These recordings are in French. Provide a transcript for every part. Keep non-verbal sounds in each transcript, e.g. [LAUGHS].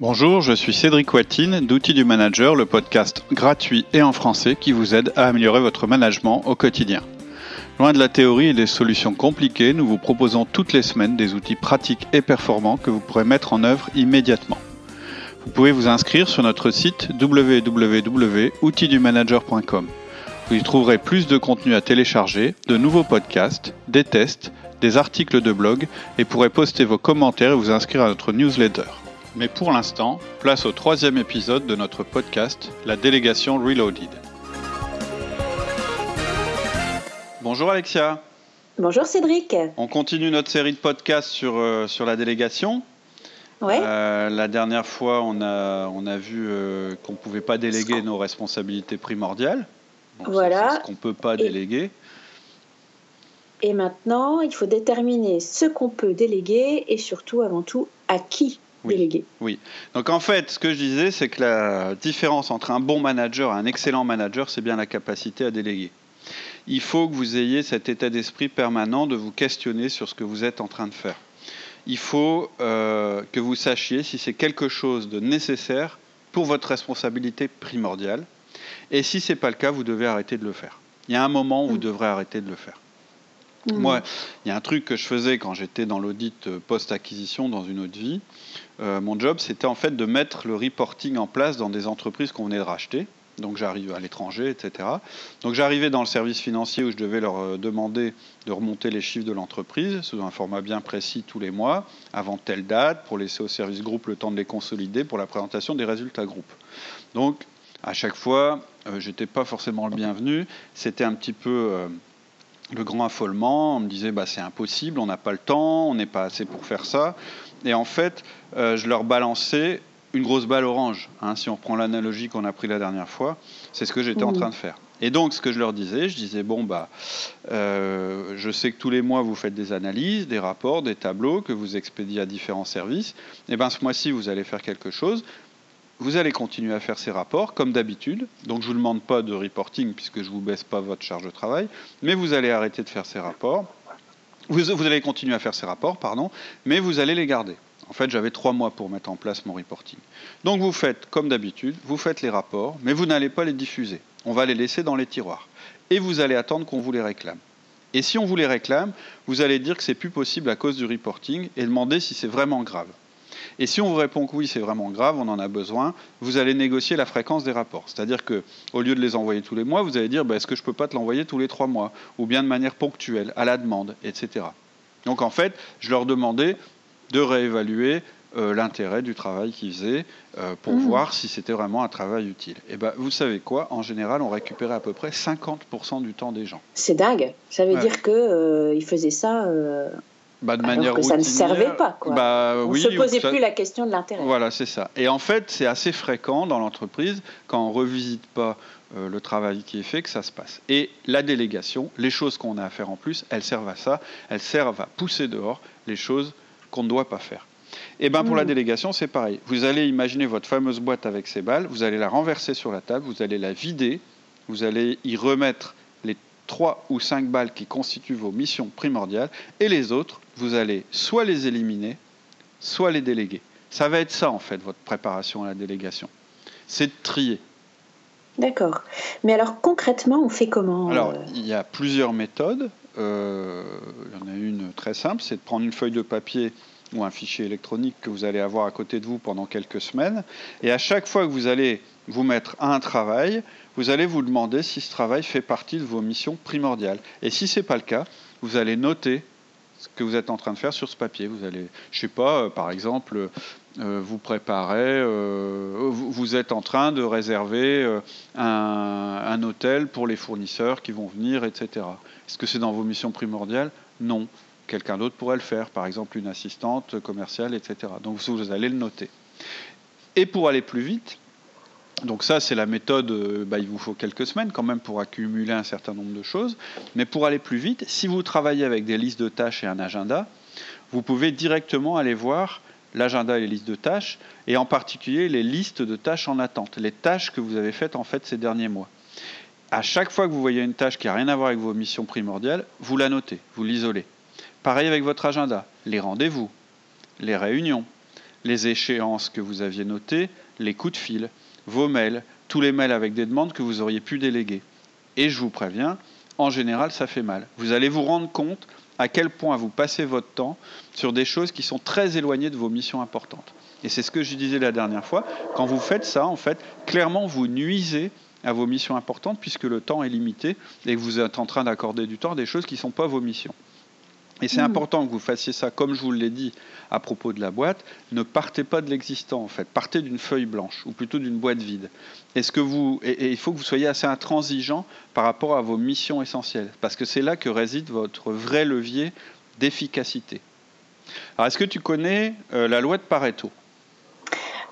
Bonjour, je suis Cédric Watine d'Outils du Manager, le podcast gratuit et en français qui vous aide à améliorer votre management au quotidien. Loin de la théorie et des solutions compliquées, nous vous proposons toutes les semaines des outils pratiques et performants que vous pourrez mettre en œuvre immédiatement. Vous pouvez vous inscrire sur notre site www.outildumanager.com. Vous y trouverez plus de contenu à télécharger, de nouveaux podcasts, des tests, des articles de blog et pourrez poster vos commentaires et vous inscrire à notre newsletter. Mais pour l'instant, place au troisième épisode de notre podcast, la délégation Reloaded. Bonjour Alexia. Bonjour Cédric. On continue notre série de podcasts sur, euh, sur la délégation. Ouais. Euh, la dernière fois, on a, on a vu euh, qu'on ne pouvait pas déléguer nos responsabilités primordiales. Donc, Voilà. Ce qu'on ne peut pas déléguer. Et maintenant, il faut déterminer ce qu'on peut déléguer et surtout, avant tout, à qui Oui. déléguer. Donc en fait, ce que je disais, c'est que la différence entre un bon manager et un excellent manager, c'est bien la capacité à déléguer. Il faut que vous ayez cet état d'esprit permanent de vous questionner sur ce que vous êtes en train de faire. Il faut euh, que vous sachiez si c'est quelque chose de nécessaire pour votre responsabilité primordiale. Et si ce n'est pas le cas, vous devez arrêter de le faire. Il y a un moment où vous Mm. devrez arrêter de le faire. Mhm. Moi, il y a un truc que je faisais quand j'étais dans l'audit euh, post-acquisition dans une autre vie. Euh, mon job, c'était en fait de mettre le reporting en place dans des entreprises qu'on venait de racheter. Donc j'arrive à l'étranger, etc. Donc j'arrivais dans le service financier où je devais leur euh, demander de remonter les chiffres de l'entreprise sous un format bien précis tous les mois, avant telle date, pour laisser au service groupe le temps de les consolider pour la présentation des résultats groupe. Donc à chaque fois, euh, j'étais pas forcément le bienvenu. C'était un petit peu le grand affolement. On me disait bah, c'est impossible, on n'a pas le temps, on n'est pas assez pour faire ça. Et en fait, euh, je leur balançais une grosse balle orange. hein, si on reprend l'analogie qu'on a pris la dernière fois, c'est ce que j'étais en Mhm. train de faire. Et donc, ce que je leur disais, je disais bon bah, euh, je sais que tous les mois vous faites des analyses, des rapports, des tableaux que vous expédiez à différents services. Et ben ce mois-ci, vous allez faire quelque chose. Vous allez continuer à faire ces rapports comme d'habitude. Donc je ne vous demande pas de reporting puisque je ne vous baisse pas votre charge de travail, mais vous allez arrêter de faire ces rapports. Vous, vous allez continuer à faire ces rapports, pardon, mais vous allez les garder. En fait, j'avais trois mois pour mettre en place mon reporting. Donc vous faites comme d'habitude, vous faites les rapports, mais vous n'allez pas les diffuser. On va les laisser dans les tiroirs. Et vous allez attendre qu'on vous les réclame. Et si on vous les réclame, vous allez dire que c'est plus possible à cause du reporting et demander si c'est vraiment grave. Et si on vous répond que oui, c'est vraiment grave, on en a besoin, vous allez négocier la fréquence des rapports. C'est-à-dire que au lieu de les envoyer tous les mois, vous allez dire bah, est-ce que je peux pas te l'envoyer tous les trois mois ou bien de manière ponctuelle, à la demande, etc. Donc en fait, je leur demandais de réévaluer euh, l'intérêt du travail qu'ils faisaient euh, pour Mhm. voir si c'était vraiment un travail utile. Et ben, vous savez quoi? En général, on récupérait à peu près 50% du temps des gens. C'est dingue. Ça veut Ouais. dire que euh, il faisait ça Bah, de alors manière que ça ne servait pas. Quoi. Bah, On oui, se posait ça- plus la question de l'intérêt. Voilà, c'est ça. Et en fait, c'est assez fréquent dans l'entreprise, quand on ne revisite pas euh, le travail qui est fait, que ça se passe. Et la délégation, les choses qu'on a à faire en plus, elles servent à ça. Elles servent à pousser dehors les choses qu'on ne doit pas faire. Et bien pour la Mm. délégation, c'est pareil. Vous allez imaginer votre fameuse boîte avec ces balles, vous allez la renverser sur la table, vous allez la vider, vous allez y remettre trois ou cinq balles qui constituent vos missions primordiales, et les autres, vous allez soit les éliminer, soit les déléguer. Ça va être ça, en fait, votre préparation à la délégation. C'est de trier. D'accord. Mais alors concrètement, on fait comment Alors, euh, il y a plusieurs méthodes. Euh, il y en a une très simple, c'est de prendre une feuille de papier ou un fichier électronique que vous allez avoir à côté de vous pendant quelques semaines. Et à chaque fois que vous allez vous mettre à un travail, vous allez vous demander si ce travail fait partie de vos missions primordiales. Et si ce n'est pas le cas, vous allez noter ce que vous êtes en train de faire sur ce papier. Vous allez, je sais pas, euh, par exemple, euh, vous préparez, euh, vous, êtes en train de réserver euh, un, hôtel pour les fournisseurs qui vont venir, etc. Est-ce que c'est dans vos missions primordiales? Non. Quelqu'un d'autre pourrait le faire, par exemple une assistante commerciale, etc. Donc vous allez le noter. Et pour aller plus vite, donc ça c'est la méthode, euh, bah, il vous faut quelques semaines quand même pour accumuler un certain nombre de choses. Mais pour aller plus vite, si vous travaillez avec des listes de tâches et un agenda, vous pouvez directement aller voir l'agenda et les listes de tâches, et en particulier les listes de tâches en attente, les tâches que vous avez faites en fait ces derniers mois. À chaque fois que vous voyez une tâche qui n'a rien à voir avec vos missions primordiales, vous la notez, vous l'isolez. Pareil avec votre agenda, les rendez-vous, les réunions, les échéances que vous aviez notées, les coups de fil, vos mails, tous les mails avec des demandes que vous auriez pu déléguer. Et je vous préviens, en général, ça fait mal. Vous allez vous rendre compte à quel point vous passez votre temps sur des choses qui sont très éloignées de vos missions importantes. Et c'est ce que je disais la dernière fois. Quand vous faites ça, en fait, clairement, vous nuisez à vos missions importantes puisque le temps est limité et que vous êtes en train d'accorder du temps à des choses qui ne sont pas vos missions. Et c'est hmm. important que vous fassiez ça, comme je vous l'ai dit à propos de la boîte. Ne partez pas de l'existant, en fait. Partez d'une feuille blanche, ou plutôt d'une boîte vide. Est-ce que vous, et, il faut que vous soyez assez intransigeant par rapport à vos missions essentielles, parce que c'est là que réside votre vrai levier d'efficacité. Alors, est-ce que tu connais euh, la loi de Pareto?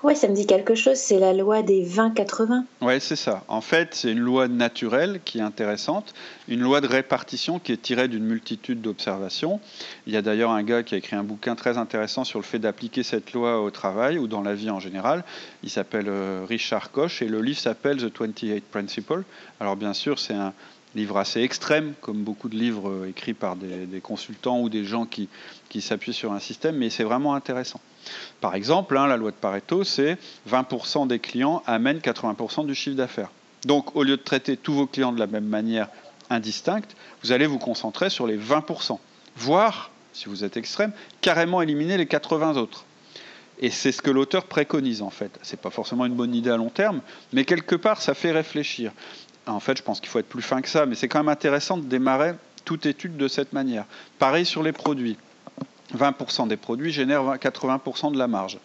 Oui, ça me dit quelque chose, c'est la loi des 20-80. Oui, c'est ça. En fait, c'est une loi naturelle qui est intéressante, une loi de répartition qui est tirée d'une multitude d'observations. Il y a d'ailleurs un gars qui a écrit un bouquin très intéressant sur le fait d'appliquer cette loi au travail ou dans la vie en général. Il s'appelle euh, Richard Koch et le livre s'appelle The 28 Principles. Alors bien sûr, c'est un, livre assez extrême, comme beaucoup de livres euh, écrits par des, consultants ou des gens qui, qui s'appuient sur un système, mais c'est vraiment intéressant. Par exemple, hein, la loi de Pareto, c'est 20% des clients amènent 80% du chiffre d'affaires. Donc, au lieu de traiter tous vos clients de la même manière indistincte, vous allez vous concentrer sur les 20%, voire, si vous êtes extrême, carrément éliminer les 80 autres. Et c'est ce que l'auteur préconise en fait. Ce n'est pas forcément une bonne idée à long terme, mais quelque part ça fait réfléchir. En fait, je pense qu'il faut être plus fin que ça, mais c'est quand même intéressant de démarrer toute étude de cette manière. Pareil sur les produits. 20% des produits génèrent 80% de la marge.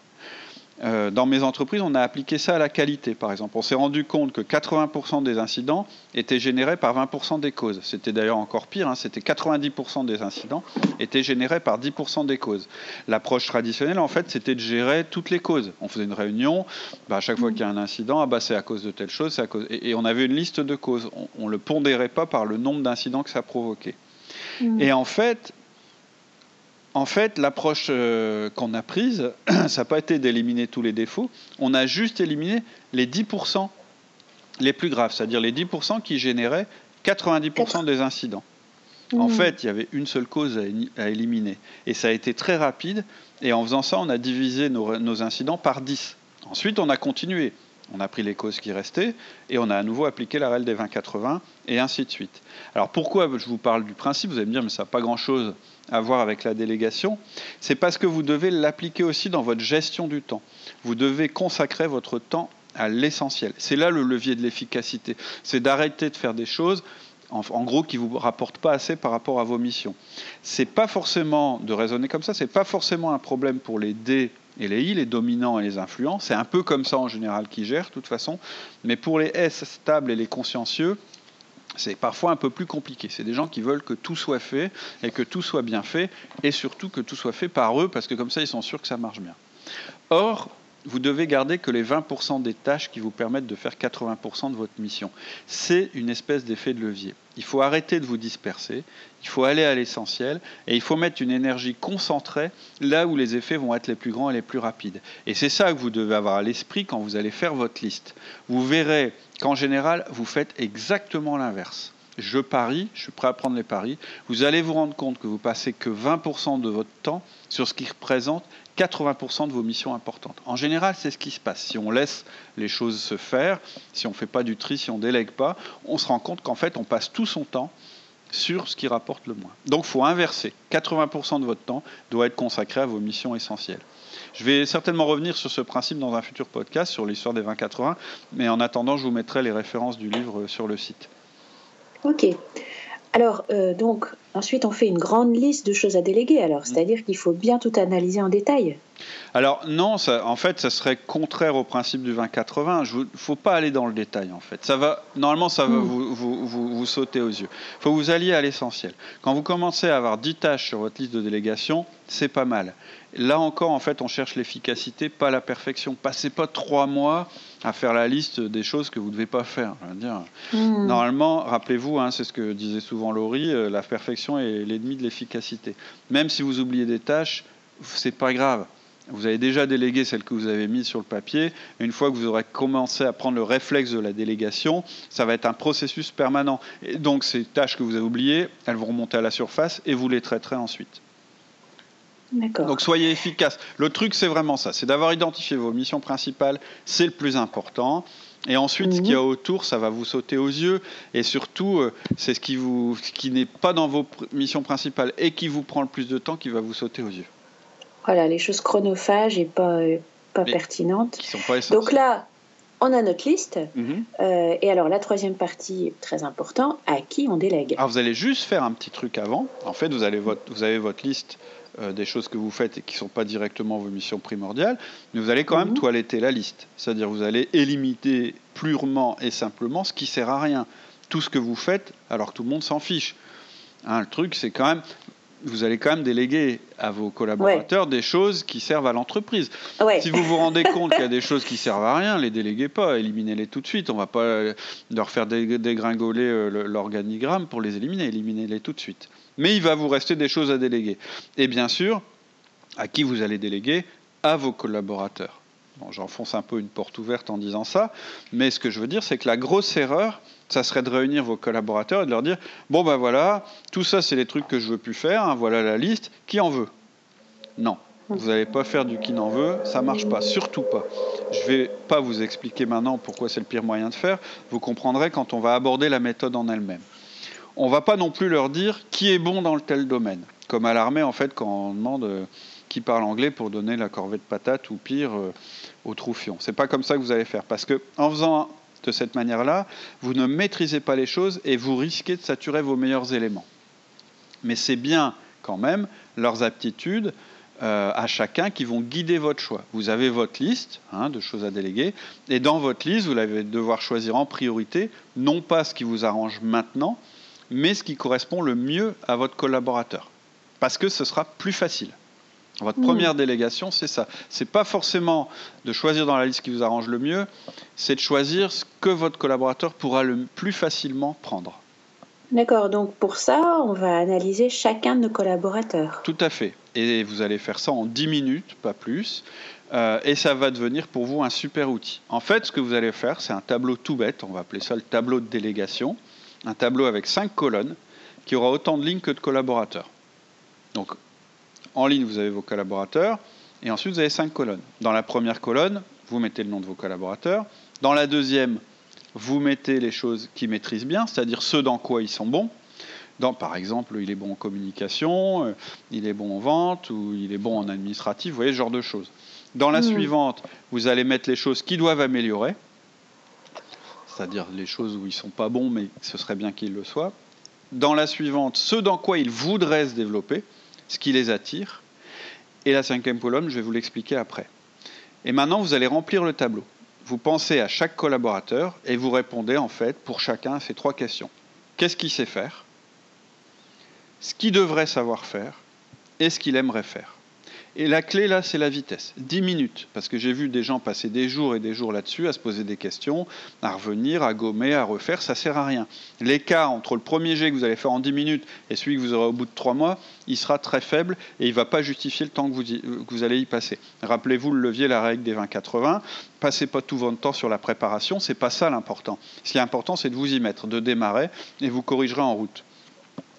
Euh, dans mes entreprises, on a appliqué ça à la qualité, par exemple. On s'est rendu compte que 80% des incidents étaient générés par 20% des causes. C'était d'ailleurs encore pire, hein, c'était 90% des incidents étaient générés par 10% des causes. L'approche traditionnelle, en fait, c'était de gérer toutes les causes. On faisait une réunion, bah, à chaque fois qu'il y a un incident, ah, bah, c'est à cause de telle chose, à cause... Et, on avait une liste de causes. On ne le pondérait pas par le nombre d'incidents que ça provoquait. Mmh. Et en fait, en fait, l'approche euh, qu'on a prise, [CLEARS THROAT] ça n'a pas été d'éliminer tous les défauts, on a juste éliminé les 10% les plus graves, c'est-à-dire les 10% qui généraient 90% des incidents. En mmh. fait, il y avait une seule cause à, éliminer. Et ça a été très rapide. Et en faisant ça, on a divisé nos, nos incidents par 10. Ensuite, on a continué. On a pris les causes qui restaient et on a à nouveau appliqué la règle des 20-80 et ainsi de suite. Alors pourquoi je vous parle du principe? Vous allez me dire, mais ça n'a pas grand-chose à voir avec la délégation. C'est parce que vous devez l'appliquer aussi dans votre gestion du temps. Vous devez consacrer votre temps à l'essentiel. C'est là le levier de l'efficacité. C'est d'arrêter de faire des choses en, gros, qui vous rapportent pas assez par rapport à vos missions. C'est pas forcément de raisonner comme ça. C'est pas forcément un problème pour les D et les I, les dominants et les influents. C'est un peu comme ça en général qui gèrent, de toute façon. Mais pour les S stables et les consciencieux, c'est parfois un peu plus compliqué. C'est des gens qui veulent que tout soit fait et que tout soit bien fait et surtout que tout soit fait par eux parce que comme ça ils sont sûrs que ça marche bien. Or, vous devez garder que les 20% des tâches qui vous permettent de faire 80% de votre mission. C'est une espèce d'effet de levier. Il faut arrêter de vous disperser, il faut aller à l'essentiel et il faut mettre une énergie concentrée là où les effets vont être les plus grands et les plus rapides. Et c'est ça que vous devez avoir à l'esprit quand vous allez faire votre liste. Vous verrez qu'en général, vous faites exactement l'inverse je parie, je suis prêt à prendre les paris, vous allez vous rendre compte que vous passez que 20% de votre temps sur ce qui représente 80% de vos missions importantes. En général, c'est ce qui se passe. Si on laisse les choses se faire, si on ne fait pas du tri, si on ne délègue pas, on se rend compte qu'en fait, on passe tout son temps sur ce qui rapporte le moins. Donc, il faut inverser. 80% de votre temps doit être consacré à vos missions essentielles. Je vais certainement revenir sur ce principe dans un futur podcast sur l'histoire des 20-80, mais en attendant, je vous mettrai les références du livre sur le site. Ok. Alors, euh, donc, ensuite, on fait une grande liste de choses à déléguer, alors, mm. c'est-à-dire qu'il faut bien tout analyser en détail. Alors, non, ça, en fait, ça serait contraire au principe du 20-80. Il ne faut pas aller dans le détail, en fait. Ça va, normalement, ça va mm. vous, vous, vous, vous, sauter aux yeux. Il faut vous allier à l'essentiel. Quand vous commencez à avoir 10 tâches sur votre liste de délégation, c'est pas mal. Là encore, en fait, on cherche l'efficacité, pas la perfection. Passez pas trois mois à faire la liste des choses que vous ne devez pas faire. dire. Hmm. Normalement, rappelez-vous, hein, c'est ce que disait souvent Laurie, euh, la perfection est l'ennemi de l'efficacité. Même si vous oubliez des tâches, c'est pas grave. Vous avez déjà délégué celles que vous avez mises sur le papier. Une fois que vous aurez commencé à prendre le réflexe de la délégation, ça va être un processus permanent. Et donc ces tâches que vous avez oubliées, elles vont remonter à la surface et vous les traiterez ensuite. Donc soyez efficace. Le truc, c'est vraiment ça, c'est d'avoir identifié vos missions principales, c'est le plus important. Et ensuite, ce qu'il y a mhm. autour, ça va vous sauter aux yeux. Et surtout, euh, c'est ce qui, vous, qui n'est pas dans vos missions principales et qui vous prend le plus de temps qui va vous sauter aux yeux. Voilà, les choses chronophages et pas, pas pertinentes. Qui sont pas Donc là, on a notre liste. Mhm. Euh, et alors, la troisième partie, très important, à qui on délègue? Alors, vous allez juste faire un petit truc avant. En fait, vous, allez votre, vous avez votre liste euh, des choses que vous faites et qui ne sont pas directement vos missions primordiales, mais vous allez quand même mhm. toiletter la liste. C'est-à-dire vous allez éliminer purement et simplement ce qui sert à rien. Tout ce que vous faites alors que tout le monde s'en fiche. Hein, le truc, c'est quand même, vous allez quand même déléguer à vos collaborateurs des choses qui servent à l'entreprise. Si vous vous rendez compte qu'il y a des [LAUGHS] choses qui servent à rien, les déléguez pas, éliminez-les tout de suite. On ne va pas leur faire dégringoler euh, l'organigramme pour les éliminer, éliminez-les tout de suite mais il va vous rester des choses à déléguer. Et bien sûr, à qui vous allez déléguer? À vos collaborateurs. J'enfonce un peu une porte ouverte en disant ça, mais ce que je veux dire, c'est que la grosse erreur, ça serait de réunir vos collaborateurs et de leur dire bon ben voilà, tout ça c'est les trucs que je veux plus faire, hein, voilà la liste, qui en veut? Non, vous n'allez pas faire du qui n'en veut, ça marche pas, surtout pas. Je ne vais pas vous expliquer maintenant pourquoi c'est le pire moyen de faire, vous comprendrez quand on va aborder la méthode en elle-même on va pas non plus leur dire qui est bon dans tel domaine. Comme à l'armée, en fait, quand on demande euh, qui parle anglais pour donner la corvée de patates ou pire euh, au troufion. C'est pas comme ça que vous allez faire. Parce que en faisant de cette manière-là, vous ne maîtrisez pas les choses et vous risquez de saturer vos meilleurs éléments. Mais c'est bien quand même leurs aptitudes euh, à chacun qui vont guider votre choix. Vous avez votre liste hein, de choses à déléguer, et dans votre liste, vous allez devoir choisir en priorité, non pas ce qui vous arrange maintenant, mais ce qui correspond le mieux à votre collaborateur. Parce que ce sera plus facile. Votre mmh. première délégation, c'est ça. C'est pas forcément de choisir dans la liste qui vous arrange le mieux, c'est de choisir ce que votre collaborateur pourra le plus facilement prendre. D'accord, donc pour ça, on va analyser chacun de nos collaborateurs. Tout à fait. Et vous allez faire ça en 10 minutes, pas plus. Euh, et ça va devenir pour vous un super outil. En fait, ce que vous allez faire, c'est un tableau tout bête, on va appeler ça le tableau de délégation un tableau avec cinq colonnes qui aura autant de lignes que de collaborateurs. Donc, en ligne, vous avez vos collaborateurs, et ensuite, vous avez cinq colonnes. Dans la première colonne, vous mettez le nom de vos collaborateurs. Dans la deuxième, vous mettez les choses qu'ils maîtrisent bien, c'est-à-dire ceux dans quoi ils sont bons. Dans, par exemple, il est bon en communication, euh, il est bon en vente, ou il est bon en administratif, vous voyez ce genre de choses. Dans la mmh. suivante, vous allez mettre les choses qui doivent améliorer c'est-à-dire les choses où ils sont pas bons, mais ce serait bien qu'ils le soient. Dans la suivante, ce dans quoi ils voudraient se développer, ce qui les attire. Et la cinquième colonne, je vais vous l'expliquer après. Et maintenant, vous allez remplir le tableau. Vous pensez à chaque collaborateur et vous répondez en fait pour chacun à ces trois questions. Qu'est-ce qu'il sait faire? Ce qu'il devrait savoir faire et ce qu'il aimerait faire. Et la clé, là, c'est la vitesse. 10 minutes. Parce que j'ai vu des gens passer des jours et des jours là-dessus, à se poser des questions, à revenir, à gommer, à refaire. Ça sert à rien. L'écart entre le premier jet que vous allez faire en 10 minutes et celui que vous aurez au bout de 3 mois, il sera très faible et il ne va pas justifier le temps que vous, que vous allez y passer. Rappelez-vous le levier, la règle des 20-80. Passez pas tout votre temps sur la préparation. C'est pas ça l'important. Ce qui est important, c'est de vous y mettre, de démarrer et vous corrigerez en route.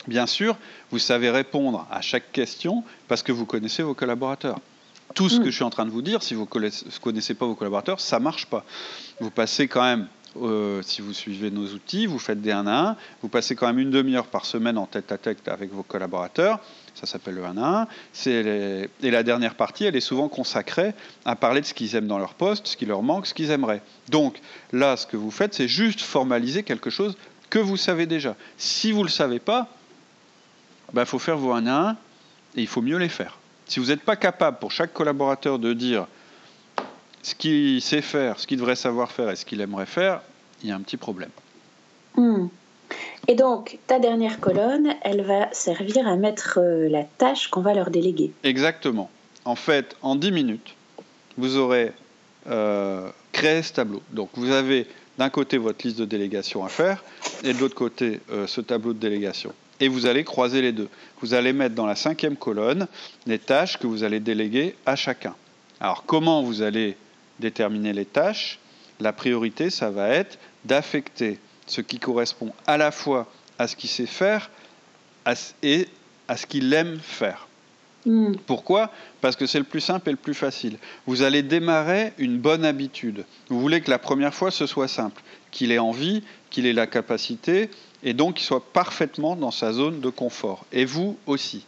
Bien sûr, vous savez répondre à chaque question parce que vous connaissez vos collaborateurs. Tout ce que mm. je suis en train de vous dire, si vous ne connaissez pas vos collaborateurs, ça ne marche pas. Vous passez quand même, euh, si vous suivez nos outils, vous faites des 1 à 1, vous passez quand même une demi-heure par semaine en tête à tête avec vos collaborateurs. Ça s'appelle le 1 à 1. Et la dernière partie, elle est souvent consacrée à parler de ce qu'ils aiment dans leur poste, ce qui leur manque, ce qu'ils aimeraient. Donc là, ce que vous faites, c'est juste formaliser quelque chose que vous savez déjà. Si vous ne le savez pas, il bah, faut faire vos 1 à 1 et il faut mieux les faire. Si vous n'êtes pas capable pour chaque collaborateur de dire ce qu'il sait faire, ce qu'il devrait savoir faire et ce qu'il aimerait faire, il y a un petit problème. Hmm. Et donc, ta dernière colonne, elle va servir à mettre euh, la tâche qu'on va leur déléguer. Exactement. En fait, en 10 minutes, vous aurez euh, créé ce tableau. Donc, vous avez d'un côté votre liste de délégation à faire et de l'autre côté euh, ce tableau de délégation et vous allez croiser les deux. Vous allez mettre dans la cinquième colonne les tâches que vous allez déléguer à chacun. Alors comment vous allez déterminer les tâches? La priorité, ça va être d'affecter ce qui correspond à la fois à ce qu'il sait faire et à ce qu'il aime faire. Hmm. Pourquoi? Parce que c'est le plus simple et le plus facile. Vous allez démarrer une bonne habitude. Vous voulez que la première fois ce soit simple, qu'il ait envie, qu'il ait la capacité, et donc qu'il soit parfaitement dans sa zone de confort. Et vous aussi.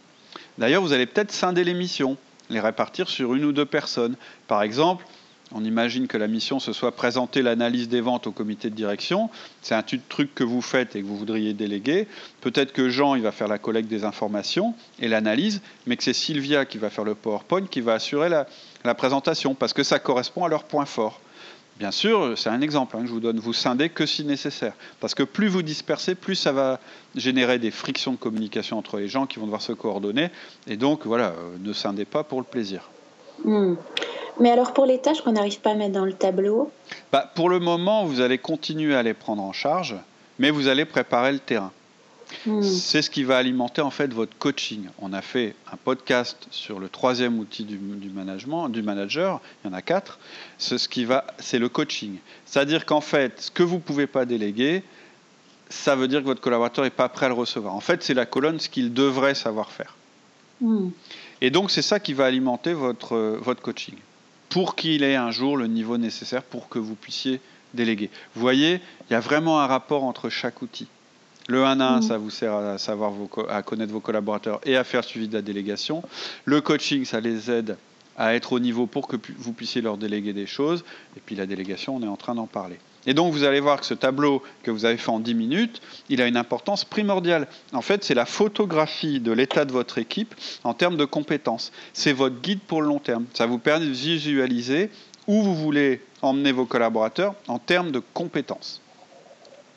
D'ailleurs, vous allez peut-être scinder les missions, les répartir sur une ou deux personnes. Par exemple, on imagine que la mission, ce soit présenter l'analyse des ventes au comité de direction. C'est un truc que vous faites et que vous voudriez déléguer. Peut-être que Jean, il va faire la collecte des informations et l'analyse, mais que c'est Sylvia qui va faire le PowerPoint, qui va assurer la, présentation, parce que ça correspond à leur point fort. Bien sûr, c'est un exemple hein, que je vous donne. Vous scindez que si nécessaire. Parce que plus vous dispersez, plus ça va générer des frictions de communication entre les gens qui vont devoir se coordonner. Et donc, voilà, euh, ne scindez pas pour le plaisir. Hmm. Mais alors pour les tâches qu'on n'arrive pas à mettre dans le tableau? Bah, Pour le moment, vous allez continuer à les prendre en charge, mais vous allez préparer le terrain. Hmm. C'est ce qui va alimenter en fait votre coaching. On a fait un podcast sur le troisième outil du, management, du manager. Il y en a quatre. C'est ce qui va, c'est le coaching. C'est-à-dire qu'en fait, ce que vous pouvez pas déléguer, ça veut dire que votre collaborateur n'est pas prêt à le recevoir. En fait, c'est la colonne ce qu'il devrait savoir faire. Hmm. Et donc, c'est ça qui va alimenter votre, votre coaching pour qu'il ait un jour le niveau nécessaire pour que vous puissiez déléguer. Vous voyez, il y a vraiment un rapport entre chaque outil. Le 1 à 1, mm. ça vous sert à, savoir à connaître vos collaborateurs et à faire suivi de la délégation. Le coaching, ça les aide à être au niveau pour que vous puissiez leur déléguer des choses. Et puis la délégation, on est en train d'en parler. Et donc vous allez voir que ce tableau que vous avez fait en 10 minutes, il a une importance primordiale. En fait, c'est la photographie de l'état de votre équipe en termes de compétences. C'est votre guide pour le long terme. Ça vous permet de visualiser où vous voulez emmener vos collaborateurs en termes de compétences.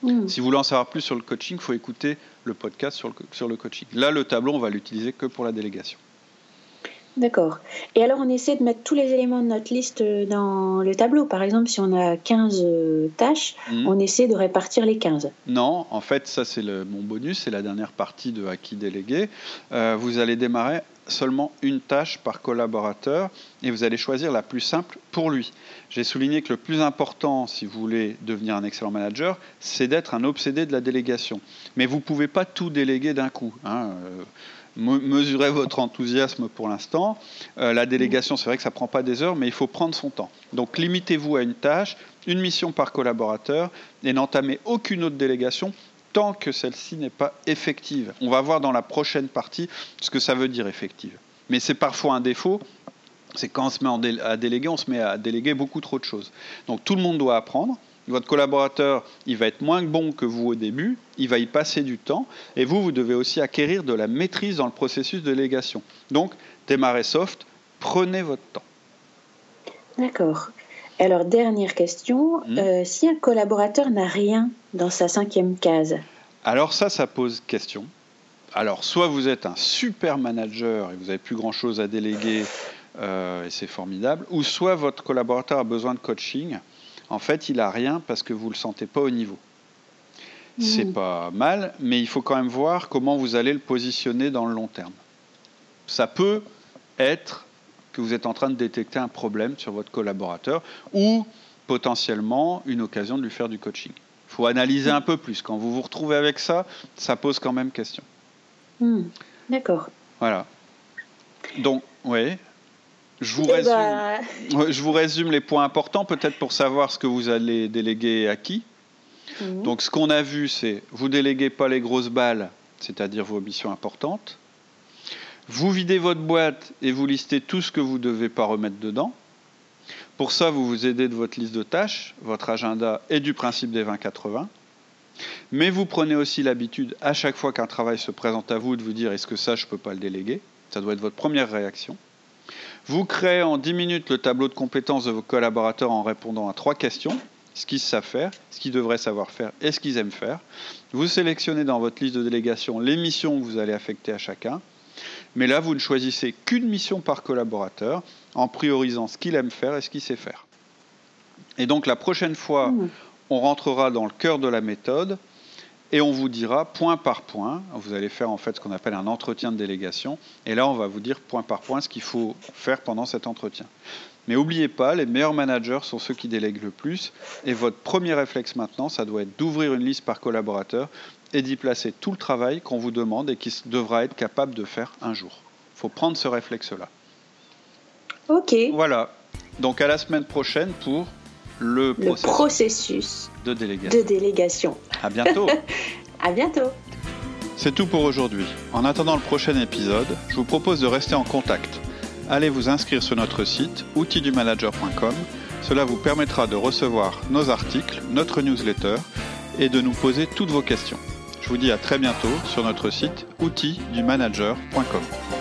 Hmm. Si vous voulez en savoir plus sur le coaching, il faut écouter le podcast sur le, sur le coaching. Là, le tableau, on va l'utiliser que pour la délégation. D'accord. Et alors, on essaie de mettre tous les éléments de notre liste dans le tableau. Par exemple, si on a 15 euh, tâches, mhm. on essaie de répartir les 15. Non, en fait, ça, c'est mon bonus, c'est la dernière partie de Acquis délégué. Euh, vous allez démarrer seulement une tâche par collaborateur et vous allez choisir la plus simple pour lui. J'ai souligné que le plus important, si vous voulez devenir un excellent manager, c'est d'être un obsédé de la délégation. Mais vous ne pouvez pas tout déléguer d'un coup. Hein. Euh, mesurez votre enthousiasme pour l'instant. Euh, la délégation, c'est vrai que ça ne prend pas des heures, mais il faut prendre son temps. Donc limitez-vous à une tâche, une mission par collaborateur, et n'entamez aucune autre délégation tant que celle-ci n'est pas effective. On va voir dans la prochaine partie ce que ça veut dire effective. Mais c'est parfois un défaut, c'est quand on se met à déléguer, on se met à déléguer beaucoup trop de choses. Donc tout le monde doit apprendre votre collaborateur, il va être moins bon que vous au début, il va y passer du temps, et vous, vous devez aussi acquérir de la maîtrise dans le processus de délégation. Donc, démarrez soft, prenez votre temps. D'accord. Alors, dernière question, hmm. euh, si un collaborateur n'a rien dans sa cinquième case Alors ça, ça pose question. Alors, soit vous êtes un super manager et vous n'avez plus grand-chose à déléguer, euh, et c'est formidable, ou soit votre collaborateur a besoin de coaching, en fait, il n'a rien parce que vous ne le sentez pas au niveau. C'est mmh. pas mal, mais il faut quand même voir comment vous allez le positionner dans le long terme. Ça peut être que vous êtes en train de détecter un problème sur votre collaborateur ou potentiellement une occasion de lui faire du coaching. Il faut analyser un peu plus. Quand vous vous retrouvez avec ça, ça pose quand même question. Mmh. D'accord. Voilà. Donc, oui. Je vous, eh résume, ben, je vous résume les points importants, peut-être pour savoir ce que vous allez déléguer à qui. Mhm. Donc, ce qu'on a vu, c'est vous déléguez pas les grosses balles, c'est-à-dire vos missions importantes. Vous videz votre boîte et vous listez tout ce que vous ne devez pas remettre dedans. Pour ça, vous vous aidez de votre liste de tâches, votre agenda et du principe des 20-80. Mais vous prenez aussi l'habitude, à chaque fois qu'un travail se présente à vous, de vous dire est-ce que ça, je ne peux pas le déléguer? Ça doit être votre première réaction. Vous créez en 10 minutes le tableau de compétences de vos collaborateurs en répondant à trois questions. Ce qu'ils savent faire, ce qu'ils devraient savoir faire et ce qu'ils aiment faire. Vous sélectionnez dans votre liste de délégation les missions que vous allez affecter à chacun. Mais là, vous ne choisissez qu'une mission par collaborateur en priorisant ce qu'il aime faire et ce qu'il sait faire. Et donc la prochaine fois, mmh. on rentrera dans le cœur de la méthode et on vous dira point par point, vous allez faire en fait ce qu'on appelle un entretien de délégation, et là on va vous dire point par point ce qu'il faut faire pendant cet entretien. Mais n'oubliez pas, les meilleurs managers sont ceux qui délèguent le plus, et votre premier réflexe maintenant, ça doit être d'ouvrir une liste par collaborateur et d'y placer tout le travail qu'on vous demande et qui devra être capable de faire un jour. faut prendre ce réflexe-là. Ok. Voilà. Donc à la semaine prochaine pour le, processus, de délégation. De délégation. À bientôt. [LAUGHS] à bientôt. C'est tout pour aujourd'hui. En attendant le prochain épisode, je vous propose de rester en contact. Allez vous inscrire sur notre site outildumanager.com. Cela vous permettra de recevoir nos articles, notre newsletter et de nous poser toutes vos questions. Je vous dis à très bientôt sur notre site outildumanager.com.